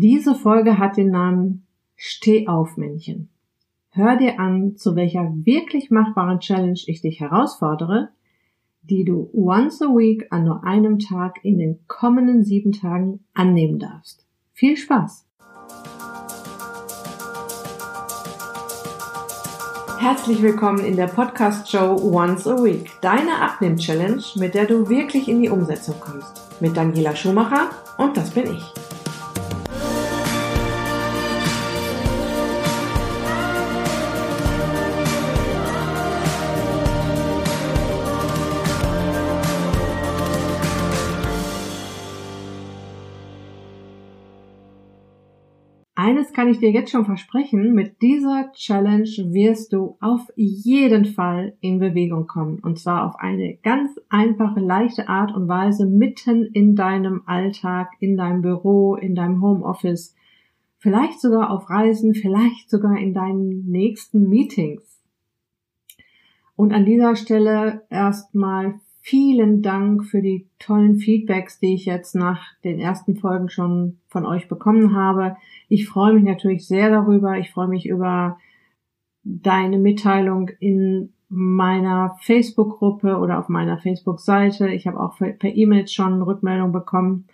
Diese Folge hat den Namen Steh auf Männchen. Hör dir an, zu welcher wirklich machbaren Challenge ich dich herausfordere, die du once a week an nur einem Tag in den kommenden sieben Tagen annehmen darfst. Viel Spaß! Herzlich willkommen in der Podcast-Show Once a Week, deine Abnehm-Challenge, mit der du wirklich in die Umsetzung kommst. Mit Daniela Schumacher und das bin ich. Eines kann ich dir jetzt schon versprechen, mit dieser Challenge wirst du auf jeden Fall in Bewegung kommen. Und zwar auf eine ganz einfache, leichte Art und Weise mitten in deinem Alltag, in deinem Büro, in deinem Homeoffice, vielleicht sogar auf Reisen, vielleicht sogar in deinen nächsten Meetings. Und an dieser Stelle erstmal vielen Dank für die tollen Feedbacks, die ich jetzt nach den ersten Folgen schon von euch bekommen habe. Ich freue mich natürlich sehr darüber. Ich freue mich über deine Mitteilung in meiner Facebook-Gruppe oder auf meiner Facebook-Seite. Ich habe auch per E-Mail schon Rückmeldung bekommen.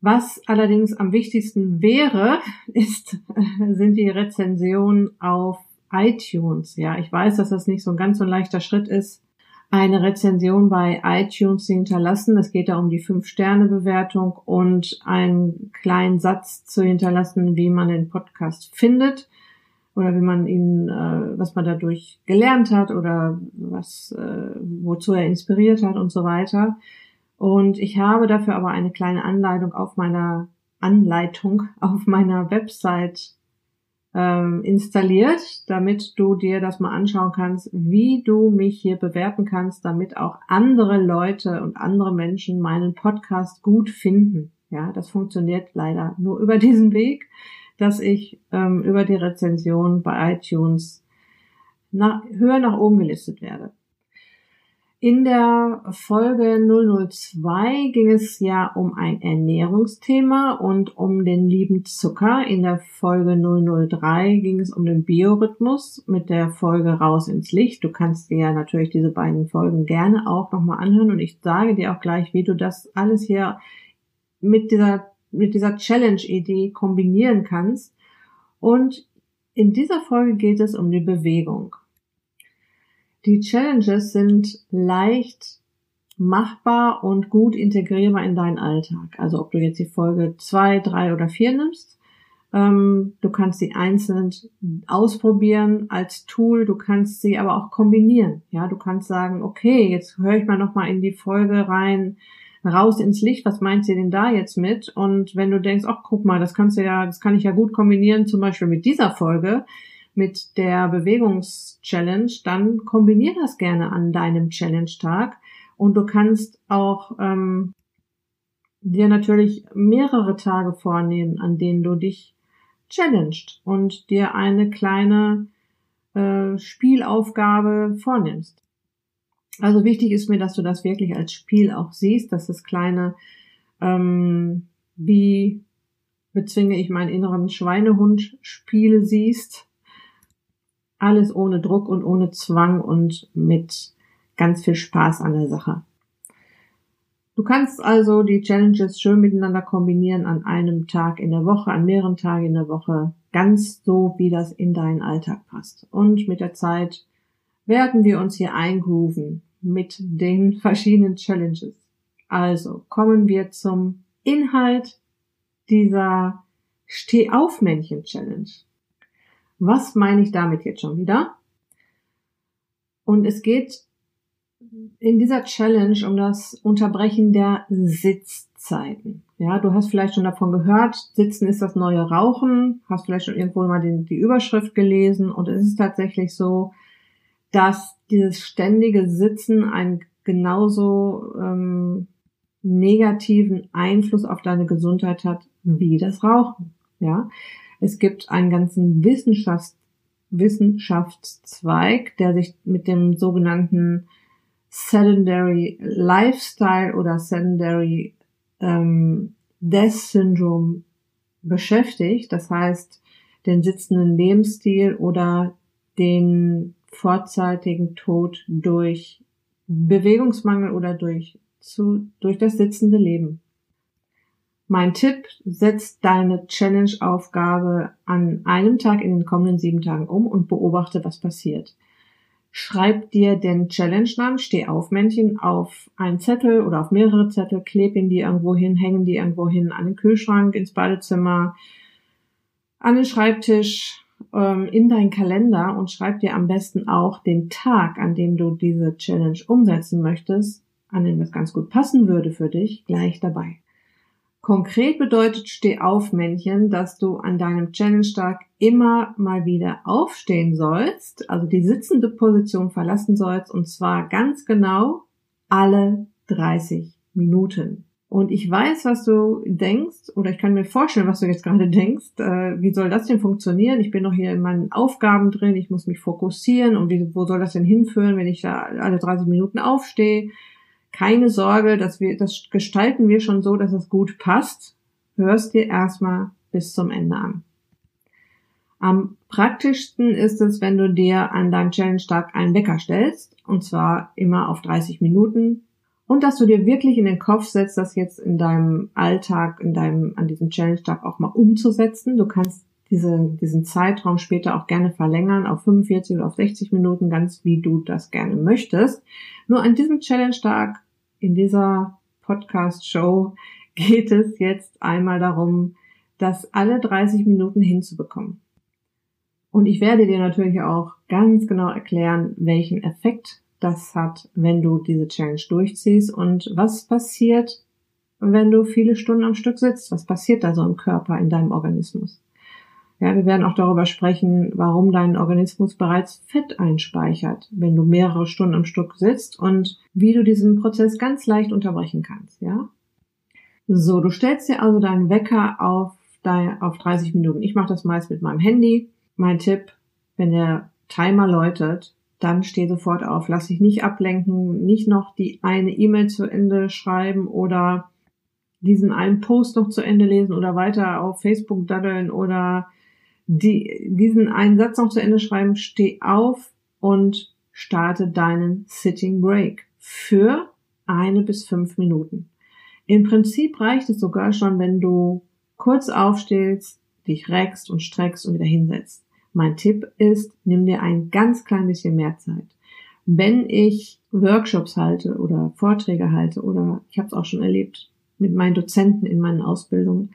Was allerdings am wichtigsten wäre, ist, sind die Rezensionen auf iTunes. Ja, ich weiß, dass das nicht so ein ganz so leichter Schritt ist, eine Rezension bei iTunes zu hinterlassen. Es geht da um die Fünf-Sterne-Bewertung und einen kleinen Satz zu hinterlassen, wie man den Podcast findet oder wie man ihn, äh, was man dadurch gelernt hat oder was, äh, wozu er inspiriert hat und so weiter. Und ich habe dafür aber eine kleine Anleitung auf meiner Anleitung auf meiner Website ähm, installiert, damit du dir das mal anschauen kannst, wie du mich hier bewerten kannst, damit auch andere Leute und andere Menschen meinen Podcast gut finden. Ja, das funktioniert leider nur über diesen Weg, dass ich ähm, über die Rezension bei iTunes nach, höher nach oben gelistet werde. In der Folge 002 ging es ja um ein Ernährungsthema und um den lieben Zucker. In der Folge 003 ging es um den Biorhythmus mit der Folge Raus ins Licht. Du kannst dir ja natürlich diese beiden Folgen gerne auch nochmal anhören und ich sage dir auch gleich, wie du das alles hier mit dieser, mit dieser Challenge-Idee kombinieren kannst. Und in dieser Folge geht es um die Bewegung. Die Challenges sind leicht machbar und gut integrierbar in deinen Alltag. Also ob du jetzt die Folge zwei, drei oder vier nimmst, ähm, du kannst sie einzeln ausprobieren als Tool, du kannst sie aber auch kombinieren. Ja, du kannst sagen, okay, jetzt höre ich mal noch mal in die Folge rein, raus ins Licht, was meint sie denn da jetzt mit? Und wenn du denkst, ach guck mal, das kannst du ja, das kann ich ja gut kombinieren, zum Beispiel mit dieser Folge, mit der Bewegungschallenge, dann kombinier das gerne an deinem Challenge-Tag und du kannst auch ähm, dir natürlich mehrere Tage vornehmen, an denen du dich challenged und dir eine kleine äh, Spielaufgabe vornimmst. Also wichtig ist mir, dass du das wirklich als Spiel auch siehst, dass es kleine, ähm, wie bezwinge ich meinen inneren Schweinehund Spiele siehst, alles ohne Druck und ohne Zwang und mit ganz viel Spaß an der Sache. Du kannst also die Challenges schön miteinander kombinieren an einem Tag in der Woche, an mehreren Tagen in der Woche, ganz so, wie das in deinen Alltag passt. Und mit der Zeit werden wir uns hier eingrooven mit den verschiedenen Challenges. Also kommen wir zum Inhalt dieser Steh-auf-Männchen-Challenge. Was meine ich damit jetzt schon wieder? Und es geht in dieser Challenge um das Unterbrechen der Sitzzeiten. Ja, du hast vielleicht schon davon gehört, Sitzen ist das neue Rauchen, hast vielleicht schon irgendwo mal die, die Überschrift gelesen und es ist tatsächlich so, dass dieses ständige Sitzen einen genauso ähm, negativen Einfluss auf deine Gesundheit hat wie das Rauchen. Ja, es gibt einen ganzen Wissenschafts Wissenschaftszweig, der sich mit dem sogenannten Sedentary Lifestyle oder Sedentary ähm, Death Syndrome beschäftigt, das heißt den sitzenden Lebensstil oder den vorzeitigen Tod durch Bewegungsmangel oder durch, zu, durch das sitzende Leben. Mein Tipp, setz deine Challenge-Aufgabe an einem Tag in den kommenden sieben Tagen um und beobachte, was passiert. Schreib dir den Challenge-Namen, steh auf Männchen, auf einen Zettel oder auf mehrere Zettel, kleb ihn dir irgendwo hin, hängen die irgendwo hin, an den Kühlschrank, ins Badezimmer, an den Schreibtisch, ähm, in deinen Kalender und schreib dir am besten auch den Tag, an dem du diese Challenge umsetzen möchtest, an dem das ganz gut passen würde für dich, gleich dabei. Konkret bedeutet Steh auf Männchen, dass du an deinem Challenge-Tag immer mal wieder aufstehen sollst, also die sitzende Position verlassen sollst und zwar ganz genau alle 30 Minuten. Und ich weiß, was du denkst, oder ich kann mir vorstellen, was du jetzt gerade denkst. Äh, wie soll das denn funktionieren? Ich bin noch hier in meinen Aufgaben drin, ich muss mich fokussieren und wie, wo soll das denn hinführen, wenn ich da alle 30 Minuten aufstehe? Keine Sorge, dass wir, das gestalten wir schon so, dass es gut passt. Hörst dir erstmal bis zum Ende an. Am praktischsten ist es, wenn du dir an deinem Challenge-Tag einen Wecker stellst, und zwar immer auf 30 Minuten, und dass du dir wirklich in den Kopf setzt, das jetzt in deinem Alltag, in deinem, an diesem Challenge-Tag auch mal umzusetzen. Du kannst diese, diesen Zeitraum später auch gerne verlängern auf 45 oder auf 60 Minuten, ganz wie du das gerne möchtest. Nur an diesem Challenge-Tag, in dieser Podcast-Show, geht es jetzt einmal darum, das alle 30 Minuten hinzubekommen. Und ich werde dir natürlich auch ganz genau erklären, welchen Effekt das hat, wenn du diese Challenge durchziehst und was passiert, wenn du viele Stunden am Stück sitzt. Was passiert da so im Körper, in deinem Organismus? Ja, wir werden auch darüber sprechen, warum dein Organismus bereits Fett einspeichert, wenn du mehrere Stunden am Stück sitzt und wie du diesen Prozess ganz leicht unterbrechen kannst, ja? So, du stellst dir also deinen Wecker auf, dein, auf 30 Minuten. Ich mache das meist mit meinem Handy. Mein Tipp, wenn der Timer läutet, dann steh sofort auf. Lass dich nicht ablenken, nicht noch die eine E-Mail zu Ende schreiben oder diesen einen Post noch zu Ende lesen oder weiter auf Facebook daddeln oder die, diesen einen Satz noch zu Ende schreiben, steh auf und starte deinen Sitting Break für eine bis fünf Minuten. Im Prinzip reicht es sogar schon, wenn du kurz aufstehst, dich reckst und streckst und wieder hinsetzt. Mein Tipp ist, nimm dir ein ganz klein bisschen mehr Zeit. Wenn ich Workshops halte oder Vorträge halte oder ich habe es auch schon erlebt mit meinen Dozenten in meinen Ausbildungen,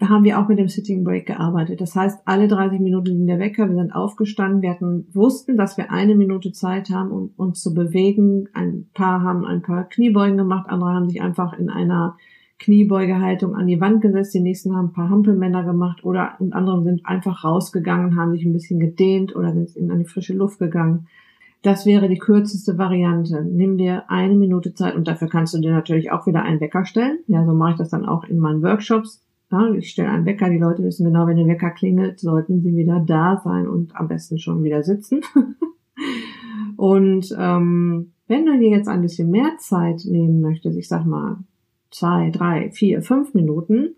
haben wir auch mit dem Sitting Break gearbeitet. Das heißt, alle 30 Minuten ging der Wecker, wir sind aufgestanden, wir hatten, wussten, dass wir eine Minute Zeit haben, um uns zu bewegen. Ein paar haben ein paar Kniebeugen gemacht, andere haben sich einfach in einer Kniebeugehaltung an die Wand gesetzt, die nächsten haben ein paar Hampelmänner gemacht oder und andere sind einfach rausgegangen, haben sich ein bisschen gedehnt oder sind in eine frische Luft gegangen. Das wäre die kürzeste Variante. Nimm dir eine Minute Zeit und dafür kannst du dir natürlich auch wieder einen Wecker stellen. Ja, so mache ich das dann auch in meinen Workshops ja, ich stelle einen Wecker, die Leute wissen genau, wenn der Wecker klingelt, sollten sie wieder da sein und am besten schon wieder sitzen. und ähm, wenn du dir jetzt ein bisschen mehr Zeit nehmen möchtest, ich sag mal zwei, drei, vier, fünf Minuten,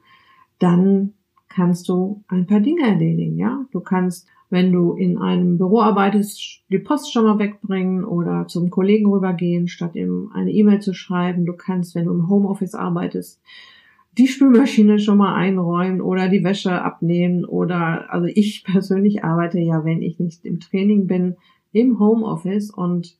dann kannst du ein paar Dinge erledigen, ja. Du kannst, wenn du in einem Büro arbeitest, die Post schon mal wegbringen oder zum Kollegen rübergehen, statt ihm eine E-Mail zu schreiben. Du kannst, wenn du im Homeoffice arbeitest, die Spülmaschine schon mal einräumen oder die Wäsche abnehmen oder, also ich persönlich arbeite ja, wenn ich nicht im Training bin, im Homeoffice und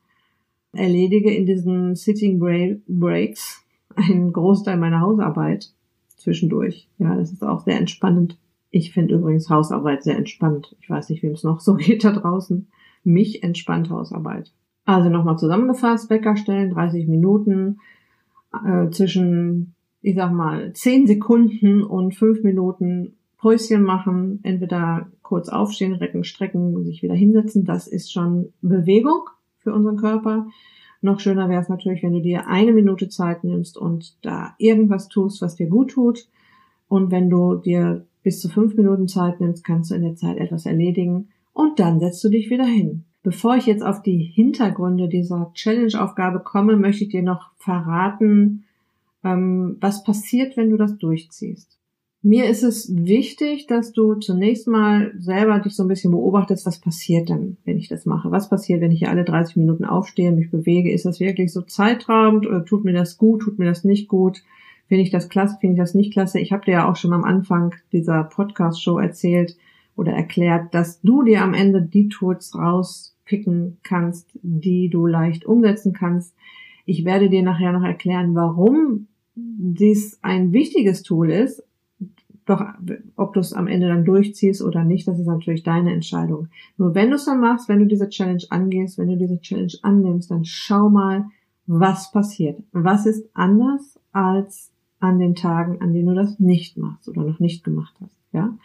erledige in diesen Sitting Breaks einen Großteil meiner Hausarbeit zwischendurch. Ja, das ist auch sehr entspannend. Ich finde übrigens Hausarbeit sehr entspannt. Ich weiß nicht, wem es noch so geht da draußen. Mich entspannt Hausarbeit. Also nochmal zusammengefasst, Wecker stellen, 30 Minuten, äh, zwischen ich sag mal, zehn Sekunden und fünf Minuten Päuschen machen, entweder kurz aufstehen, recken, strecken, sich wieder hinsetzen. Das ist schon Bewegung für unseren Körper. Noch schöner wäre es natürlich, wenn du dir eine Minute Zeit nimmst und da irgendwas tust, was dir gut tut. Und wenn du dir bis zu fünf Minuten Zeit nimmst, kannst du in der Zeit etwas erledigen und dann setzt du dich wieder hin. Bevor ich jetzt auf die Hintergründe dieser Challenge-Aufgabe komme, möchte ich dir noch verraten, ähm, was passiert, wenn du das durchziehst. Mir ist es wichtig, dass du zunächst mal selber dich so ein bisschen beobachtest, was passiert denn, wenn ich das mache? Was passiert, wenn ich hier alle 30 Minuten aufstehe, mich bewege? Ist das wirklich so zeitraubend oder tut mir das gut, tut mir das nicht gut? Finde ich das klasse, finde ich das nicht klasse? Ich habe dir ja auch schon am Anfang dieser Podcast-Show erzählt oder erklärt, dass du dir am Ende die Tools rauspicken kannst, die du leicht umsetzen kannst. Ich werde dir nachher noch erklären, warum dies ein wichtiges Tool ist, doch, ob du es am Ende dann durchziehst oder nicht, das ist natürlich deine Entscheidung. Nur wenn du es dann machst, wenn du diese Challenge angehst, wenn du diese Challenge annimmst, dann schau mal, was passiert. Was ist anders als an den Tagen, an denen du das nicht machst oder noch nicht gemacht hast, ja?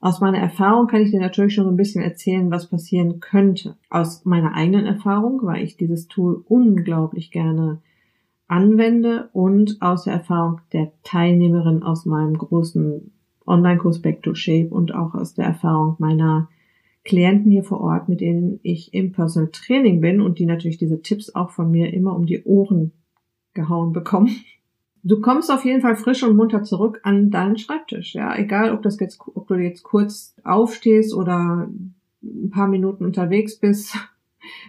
Aus meiner Erfahrung kann ich dir natürlich schon so ein bisschen erzählen, was passieren könnte. Aus meiner eigenen Erfahrung, weil ich dieses Tool unglaublich gerne anwende und aus der Erfahrung der Teilnehmerin aus meinem großen Online-Kurs Back to Shape und auch aus der Erfahrung meiner Klienten hier vor Ort, mit denen ich im Personal Training bin und die natürlich diese Tipps auch von mir immer um die Ohren gehauen bekommen. Du kommst auf jeden Fall frisch und munter zurück an deinen Schreibtisch. Ja, egal, ob das jetzt, ob du jetzt kurz aufstehst oder ein paar Minuten unterwegs bist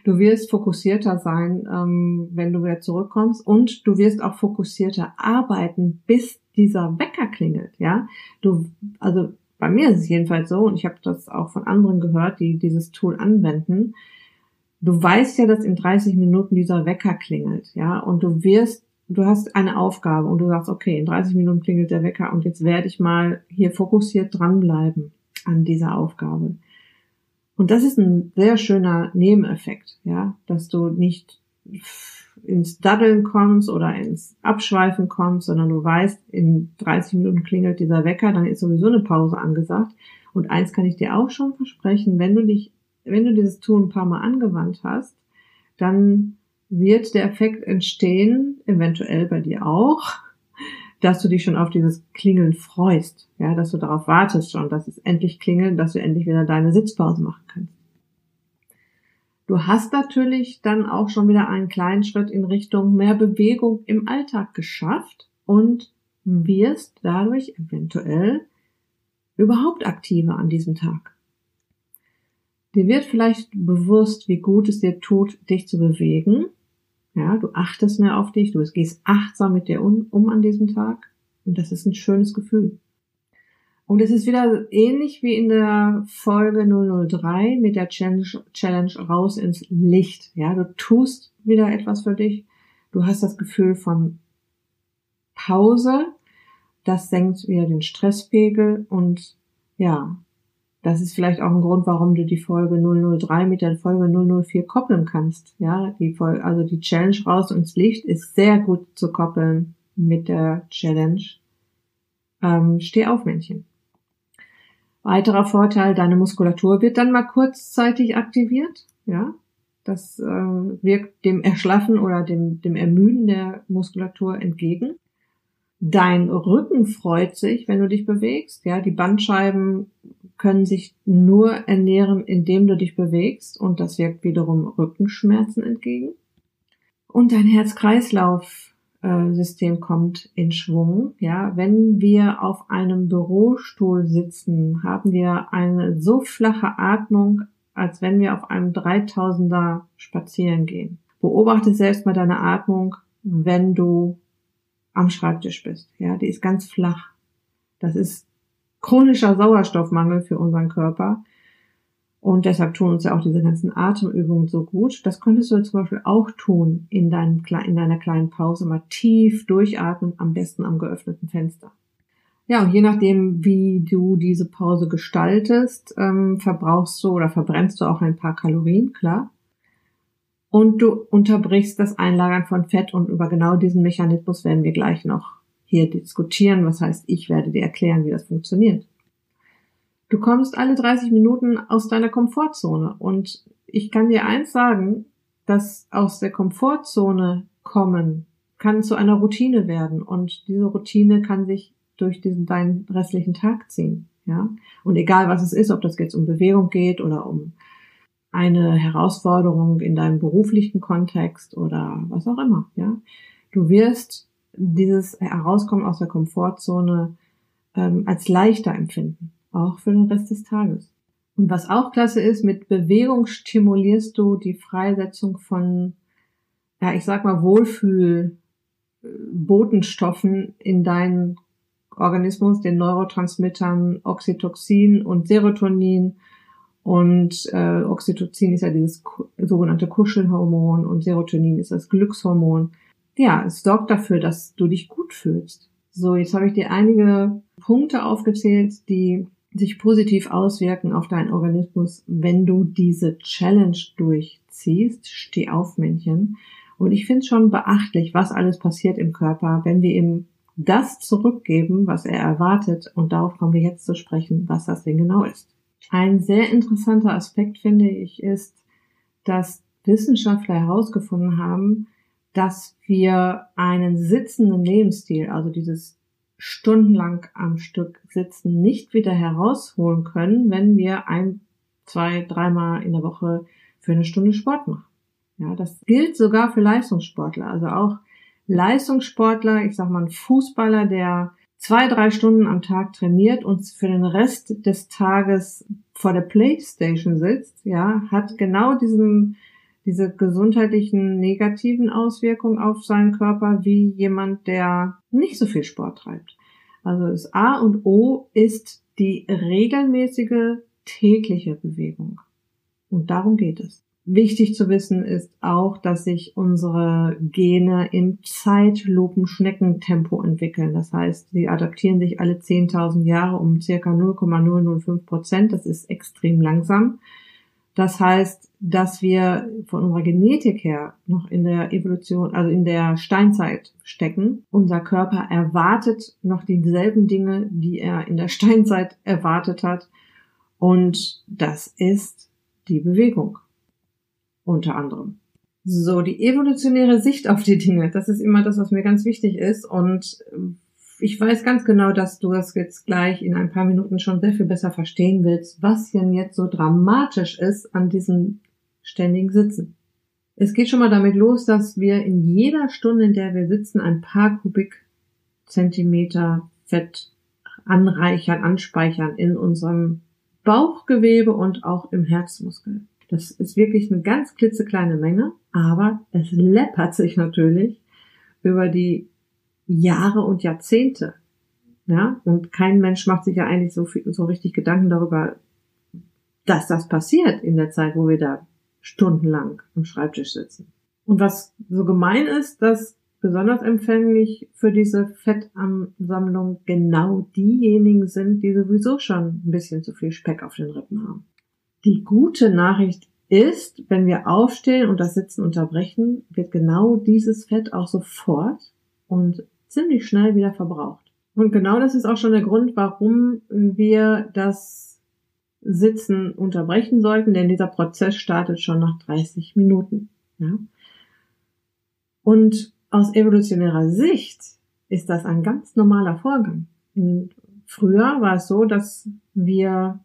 Du wirst fokussierter sein, ähm, wenn du wieder zurückkommst und du wirst auch fokussierter arbeiten, bis dieser Wecker klingelt. Ja, du, also bei mir ist es jedenfalls so und ich habe das auch von anderen gehört, die dieses Tool anwenden. Du weißt ja, dass in 30 Minuten dieser Wecker klingelt, ja, und du wirst du hast eine Aufgabe und du sagst, okay, in 30 Minuten klingelt der Wecker und jetzt werde ich mal hier fokussiert dranbleiben an dieser Aufgabe. Und das ist ein sehr schöner Nebeneffekt, ja, dass du nicht ins Daddeln kommst oder ins Abschweifen kommst, sondern du weißt, in 30 Minuten klingelt dieser Wecker, dann ist sowieso eine Pause angesagt. Und eins kann ich dir auch schon versprechen, wenn du dich, wenn du dieses Tool ein paar Mal angewandt hast, dann wird der Effekt entstehen, eventuell bei dir auch, dass du dich schon auf dieses Klingeln freust, ja, dass du darauf wartest schon, dass es endlich klingelt, dass du endlich wieder deine Sitzpause machen kannst. Du hast natürlich dann auch schon wieder einen kleinen Schritt in Richtung mehr Bewegung im Alltag geschafft und wirst dadurch eventuell überhaupt aktiver an diesem Tag. Dir wird vielleicht bewusst, wie gut es dir tut, dich zu bewegen ja, du achtest mehr auf dich, du gehst achtsam mit dir um, um an diesem Tag. Und das ist ein schönes Gefühl. Und es ist wieder ähnlich wie in der Folge 003 mit der Challenge, Challenge raus ins Licht. Ja, du tust wieder etwas für dich. Du hast das Gefühl von Pause. Das senkt wieder den Stresspegel und ja, das ist vielleicht auch ein Grund, warum du die Folge 003 mit der Folge 004 koppeln kannst. Ja, die Folge, also die Challenge raus ins Licht ist sehr gut zu koppeln mit der Challenge. Ähm, steh auf, Männchen. Weiterer Vorteil, deine Muskulatur wird dann mal kurzzeitig aktiviert. Ja, das äh, wirkt dem Erschlaffen oder dem, dem Ermüden der Muskulatur entgegen. Dein Rücken freut sich, wenn du dich bewegst. Ja, die Bandscheiben können sich nur ernähren, indem du dich bewegst und das wirkt wiederum Rückenschmerzen entgegen. Und dein Herz-Kreislauf-System kommt in Schwung. Ja, wenn wir auf einem Bürostuhl sitzen, haben wir eine so flache Atmung, als wenn wir auf einem 3000er spazieren gehen. Beobachte selbst mal deine Atmung, wenn du am Schreibtisch bist. Ja, die ist ganz flach. Das ist chronischer Sauerstoffmangel für unseren Körper. Und deshalb tun uns ja auch diese ganzen Atemübungen so gut. Das könntest du zum Beispiel auch tun in, deinem, in deiner kleinen Pause. Mal tief durchatmen, am besten am geöffneten Fenster. Ja, und je nachdem, wie du diese Pause gestaltest, ähm, verbrauchst du oder verbrennst du auch ein paar Kalorien, klar. Und du unterbrichst das Einlagern von Fett und über genau diesen Mechanismus werden wir gleich noch hier diskutieren. Was heißt, ich werde dir erklären, wie das funktioniert. Du kommst alle 30 Minuten aus deiner Komfortzone und ich kann dir eins sagen, dass aus der Komfortzone kommen kann zu einer Routine werden und diese Routine kann sich durch diesen deinen restlichen Tag ziehen, ja. Und egal was es ist, ob das jetzt um Bewegung geht oder um eine Herausforderung in deinem beruflichen Kontext oder was auch immer, ja. Du wirst dieses Herauskommen aus der Komfortzone ähm, als leichter empfinden, auch für den Rest des Tages. Und was auch klasse ist, mit Bewegung stimulierst du die Freisetzung von, ja, ich sag mal, Wohlfühl-Botenstoffen in deinen Organismus, den Neurotransmittern Oxytocin und Serotonin. Und äh, Oxytocin ist ja dieses sogenannte Kuschelhormon und Serotonin ist das Glückshormon. Ja, es sorgt dafür, dass du dich gut fühlst. So, jetzt habe ich dir einige Punkte aufgezählt, die sich positiv auswirken auf deinen Organismus, wenn du diese Challenge durchziehst. Steh auf, Männchen. Und ich finde es schon beachtlich, was alles passiert im Körper, wenn wir ihm das zurückgeben, was er erwartet. Und darauf kommen wir jetzt zu sprechen, was das denn genau ist. Ein sehr interessanter Aspekt, finde ich, ist, dass Wissenschaftler herausgefunden haben, dass wir einen sitzenden Lebensstil, also dieses stundenlang am Stück sitzen, nicht wieder herausholen können, wenn wir ein, zwei, dreimal in der Woche für eine Stunde Sport machen. Ja, das gilt sogar für Leistungssportler. Also auch Leistungssportler, ich sag mal ein Fußballer, der zwei, drei Stunden am Tag trainiert und für den Rest des Tages vor der Playstation sitzt, ja, hat genau diesen, diese gesundheitlichen negativen Auswirkungen auf seinen Körper wie jemand, der nicht so viel Sport treibt. Also das A und O ist die regelmäßige tägliche Bewegung. Und darum geht es. Wichtig zu wissen ist auch, dass sich unsere Gene im Zeitlupen-Schneckentempo entwickeln. Das heißt, sie adaptieren sich alle 10.000 Jahre um circa 0,005 Prozent. Das ist extrem langsam. Das heißt, dass wir von unserer Genetik her noch in der Evolution, also in der Steinzeit stecken. Unser Körper erwartet noch dieselben Dinge, die er in der Steinzeit erwartet hat. Und das ist die Bewegung unter anderem. So, die evolutionäre Sicht auf die Dinge, das ist immer das, was mir ganz wichtig ist. Und ich weiß ganz genau, dass du das jetzt gleich in ein paar Minuten schon sehr viel besser verstehen willst, was denn jetzt so dramatisch ist an diesem ständigen Sitzen. Es geht schon mal damit los, dass wir in jeder Stunde, in der wir sitzen, ein paar Kubikzentimeter Fett anreichern, anspeichern in unserem Bauchgewebe und auch im Herzmuskel. Das ist wirklich eine ganz klitzekleine Menge, aber es läppert sich natürlich über die Jahre und Jahrzehnte. Ja, und kein Mensch macht sich ja eigentlich so viel, so richtig Gedanken darüber, dass das passiert in der Zeit, wo wir da stundenlang am Schreibtisch sitzen. Und was so gemein ist, dass besonders empfänglich für diese Fettansammlung genau diejenigen sind, die sowieso schon ein bisschen zu viel Speck auf den Rippen haben. Die gute Nachricht ist, wenn wir aufstehen und das Sitzen unterbrechen, wird genau dieses Fett auch sofort und ziemlich schnell wieder verbraucht. Und genau das ist auch schon der Grund, warum wir das Sitzen unterbrechen sollten, denn dieser Prozess startet schon nach 30 Minuten. Ja? Und aus evolutionärer Sicht ist das ein ganz normaler Vorgang. Früher war es so, dass wir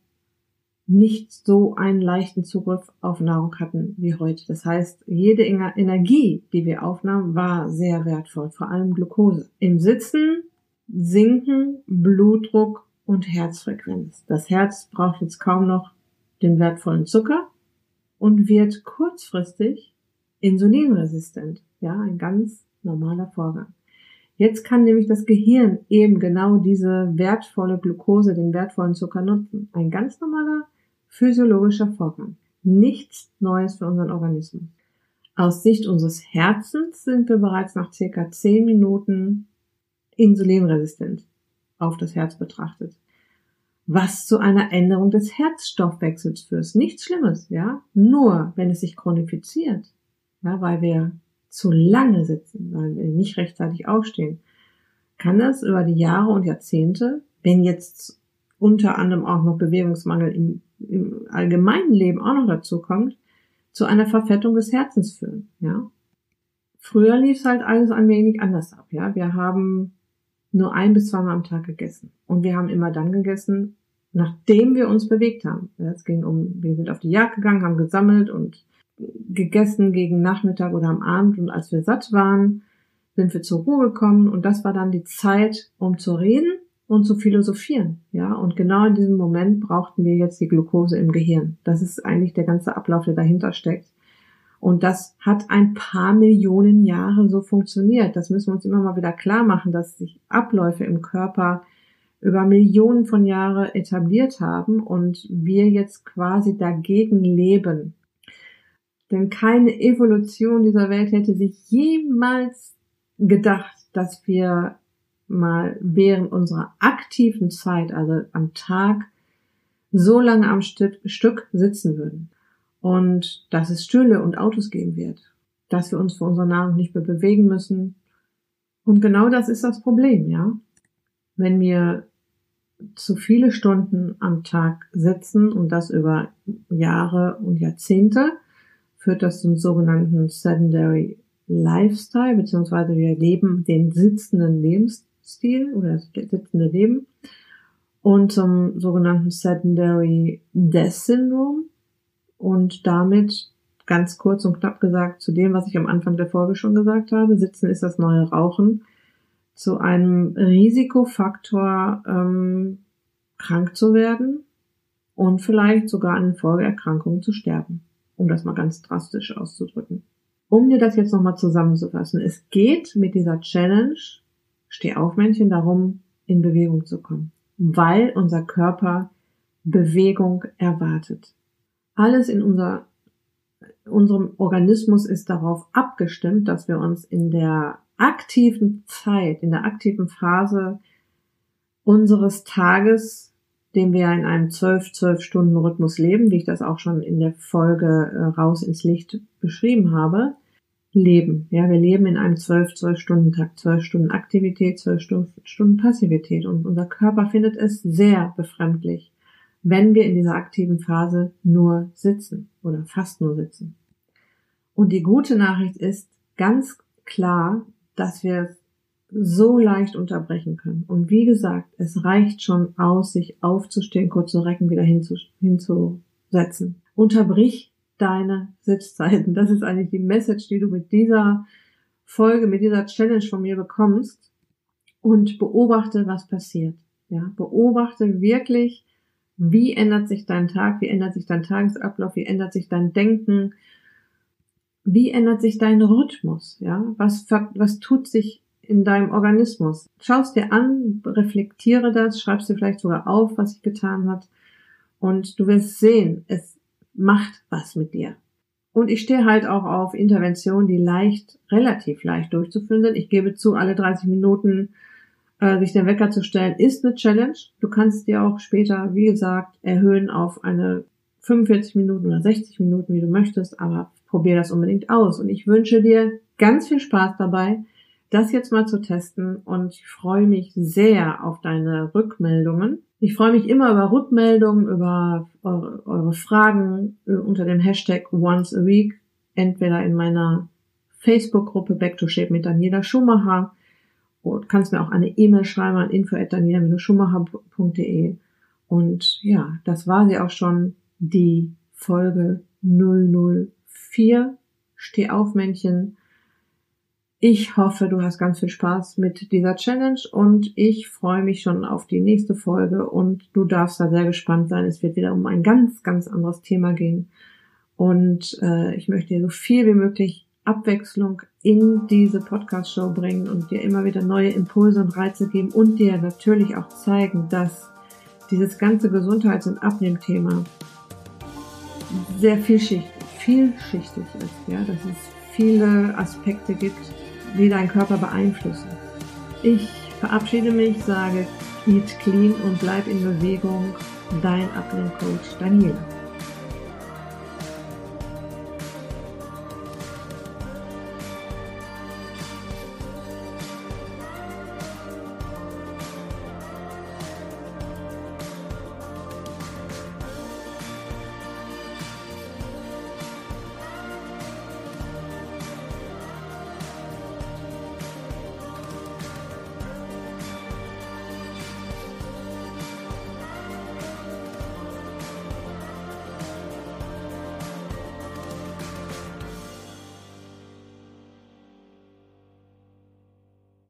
nicht so einen leichten Zugriff auf Nahrung hatten wie heute. Das heißt, jede Energie, die wir aufnahmen, war sehr wertvoll, vor allem Glucose. Im Sitzen sinken Blutdruck und Herzfrequenz. Das Herz braucht jetzt kaum noch den wertvollen Zucker und wird kurzfristig insulinresistent. Ja, ein ganz normaler Vorgang. Jetzt kann nämlich das Gehirn eben genau diese wertvolle Glucose, den wertvollen Zucker nutzen. Ein ganz normaler physiologischer Vorgang. Nichts Neues für unseren Organismus. Aus Sicht unseres Herzens sind wir bereits nach circa 10 Minuten insulinresistent auf das Herz betrachtet. Was zu einer Änderung des Herzstoffwechsels führt. Nichts Schlimmes, ja. Nur wenn es sich chronifiziert, ja, weil wir zu lange sitzen, weil wir nicht rechtzeitig aufstehen, kann das über die Jahre und Jahrzehnte, wenn jetzt unter anderem auch noch Bewegungsmangel im im allgemeinen Leben auch noch dazu kommt, zu einer Verfettung des Herzens führen, ja. Früher lief es halt alles ein wenig anders ab, ja. Wir haben nur ein bis zweimal am Tag gegessen. Und wir haben immer dann gegessen, nachdem wir uns bewegt haben. Es ging um, wir sind auf die Jagd gegangen, haben gesammelt und gegessen gegen Nachmittag oder am Abend. Und als wir satt waren, sind wir zur Ruhe gekommen. Und das war dann die Zeit, um zu reden und zu philosophieren. Ja, und genau in diesem Moment brauchten wir jetzt die Glucose im Gehirn. Das ist eigentlich der ganze Ablauf, der dahinter steckt. Und das hat ein paar Millionen Jahre so funktioniert. Das müssen wir uns immer mal wieder klar machen, dass sich Abläufe im Körper über Millionen von Jahren etabliert haben und wir jetzt quasi dagegen leben. Denn keine Evolution dieser Welt hätte sich jemals gedacht, dass wir mal während unserer aktiven Zeit, also am Tag, so lange am Stück, sitzen würden. Und dass es Stühle und Autos geben wird. Dass wir uns für unsere Nahrung nicht mehr bewegen müssen. Und genau das ist das Problem, ja. Wenn wir zu viele Stunden am Tag sitzen und das über Jahre und Jahrzehnte, führt das zum sogenannten Sedentary Lifestyle, beziehungsweise wir leben den sitzenden Lebensstil oder das sitzende Leben und zum sogenannten Sedentary Death Syndrome und damit ganz kurz und knapp gesagt zu dem, was ich am Anfang der Folge schon gesagt habe, Sitzen ist das neue Rauchen, zu einem Risikofaktor, ähm, krank zu werden und vielleicht sogar an Folgeerkrankungen zu sterben, um das mal ganz drastisch auszudrücken. Um dir das jetzt nochmal zusammenzufassen, es geht mit dieser Challenge, steh auf Männchen, darum, in Bewegung zu kommen, weil unser Körper Bewegung erwartet. Alles in unser, unserem Organismus ist darauf abgestimmt, dass wir uns in der aktiven Zeit, in der aktiven Phase unseres Tages, den wir in einem 12-12 Stunden Rhythmus leben, wie ich das auch schon in der Folge äh, raus ins Licht beschrieben habe, leben. Ja, wir leben in einem 12-12 Stunden Tag, 12 Stunden Aktivität, 12 Stunden Passivität und unser Körper findet es sehr befremdlich, wenn wir in dieser aktiven Phase nur sitzen oder fast nur sitzen. Und die gute Nachricht ist ganz klar, dass wir so leicht unterbrechen können. Und wie gesagt, es reicht schon aus, sich aufzustehen, kurz zu recken, wieder hinzusetzen. Unterbrich deine Sitzzeiten. Das ist eigentlich die Message, die du mit dieser Folge, mit dieser Challenge von mir bekommst. Und beobachte, was passiert. Ja, beobachte wirklich, wie ändert sich dein Tag? Wie ändert sich dein Tagesablauf? Wie ändert sich dein Denken? Wie ändert sich dein Rhythmus? Ja, was, was tut sich in deinem Organismus? Schau es dir an, reflektiere das, schreibst dir vielleicht sogar auf, was sich getan hat. Und du wirst sehen, es macht was mit dir. Und ich stehe halt auch auf Interventionen, die leicht, relativ leicht durchzuführen sind. Ich gebe zu, alle 30 Minuten äh, sich den Wecker zu stellen, ist eine Challenge. Du kannst dir auch später, wie gesagt, erhöhen auf eine 45 Minuten oder 60 Minuten, wie du möchtest, aber probier das unbedingt aus. Und ich wünsche dir ganz viel Spaß dabei, das jetzt mal zu testen und ich freue mich sehr auf deine Rückmeldungen. Ich freue mich immer über Rückmeldungen, über eure, eure Fragen äh, unter dem Hashtag once a week, entweder in meiner Facebook-Gruppe Back to Shape mit Daniela Schumacher und kannst mir auch eine E-Mail schreiben an info@daniela-schumacher.de. Und ja, das war sie auch schon, die Folge 004. Steh auf, Männchen. Ich hoffe, du hast ganz viel Spaß mit dieser Challenge und ich freue mich schon auf die nächste Folge und du darfst da sehr gespannt sein. Es wird wieder um ein ganz, ganz anderes Thema gehen. Und äh, ich möchte dir so viel wie möglich Abwechslung in diese Podcast-Show bringen und dir immer wieder neue Impulse und Reize geben und dir natürlich auch zeigen, dass dieses ganze Gesundheits- und Abnehmthema sehr vielschichtig, vielschichtig ist, ja, dass es viele Aspekte gibt, die deinen Körper beeinflussen. Ich verabschiede mich, sage, eat clean und bleib in Bewegung. Dein Abnehmcoach Daniela.